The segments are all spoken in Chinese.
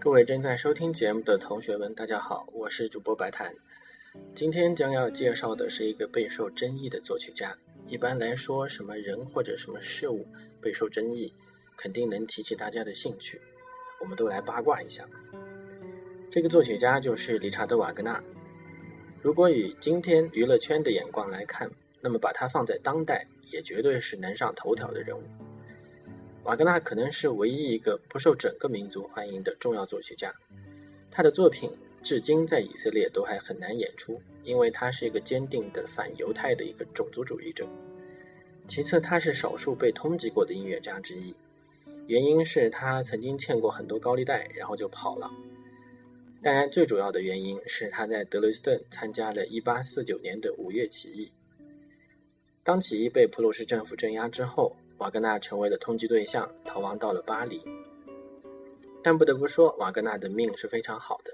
各位正在收听节目的同学们，大家好，我是主播白檀。今天将要介绍的是一个备受争议的作曲家。一般来说，什么人或者什么事物备受争议，肯定能提起大家的兴趣。我们都来八卦一下。这个作曲家就是理查德·瓦格纳。如果以今天娱乐圈的眼光来看，那么把他放在当代，也绝对是能上头条的人物。瓦格纳可能是唯一一个不受整个民族欢迎的重要作曲家，他的作品至今在以色列都还很难演出，因为他是一个坚定的反犹太的一个种族主义者。其次，他是少数被通缉过的音乐家之一，原因是他曾经欠过很多高利贷，然后就跑了。当然，最主要的原因是他在德累斯顿参加了1849年的五月起义。当起义被普鲁士政府镇压之后。瓦格纳成为了通缉对象，逃亡到了巴黎。但不得不说，瓦格纳的命是非常好的，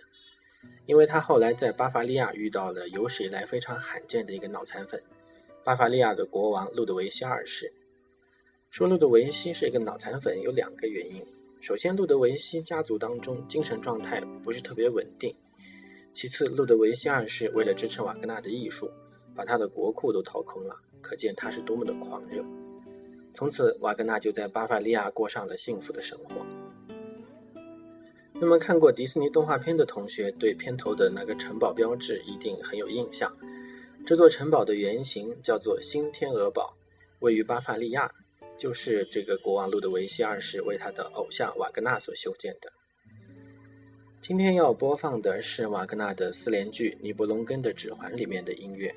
因为他后来在巴伐利亚遇到了有史以来非常罕见的一个脑残粉——巴伐利亚的国王路德维希二世。说路德维希是一个脑残粉，有两个原因：首先，路德维希家族当中精神状态不是特别稳定；其次，路德维希二世为了支持瓦格纳的艺术，把他的国库都掏空了，可见他是多么的狂热。从此，瓦格纳就在巴伐利亚过上了幸福的生活。那么，看过迪士尼动画片的同学，对片头的那个城堡标志一定很有印象。这座城堡的原型叫做新天鹅堡，位于巴伐利亚，就是这个国王路德维希二世为他的偶像瓦格纳所修建的。今天要播放的是瓦格纳的四联剧《尼伯龙根的指环》里面的音乐。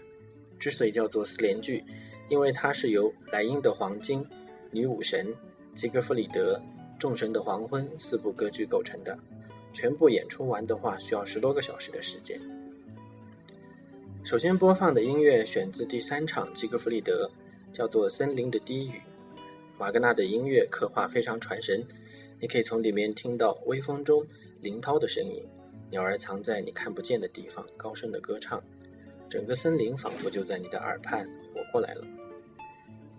之所以叫做四联剧，因为它是由莱茵的黄金、女武神、吉格弗里德、众神的黄昏四部歌剧构成的。全部演出完的话，需要十多个小时的时间。首先播放的音乐选自第三场吉格弗里德，叫做《森林的低语》。瓦格纳的音乐刻画非常传神，你可以从里面听到微风中林涛的声音，鸟儿藏在你看不见的地方，高声的歌唱。整个森林仿佛就在你的耳畔过来了。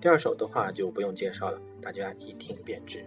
第二首的话就不用介绍了，大家一听便知。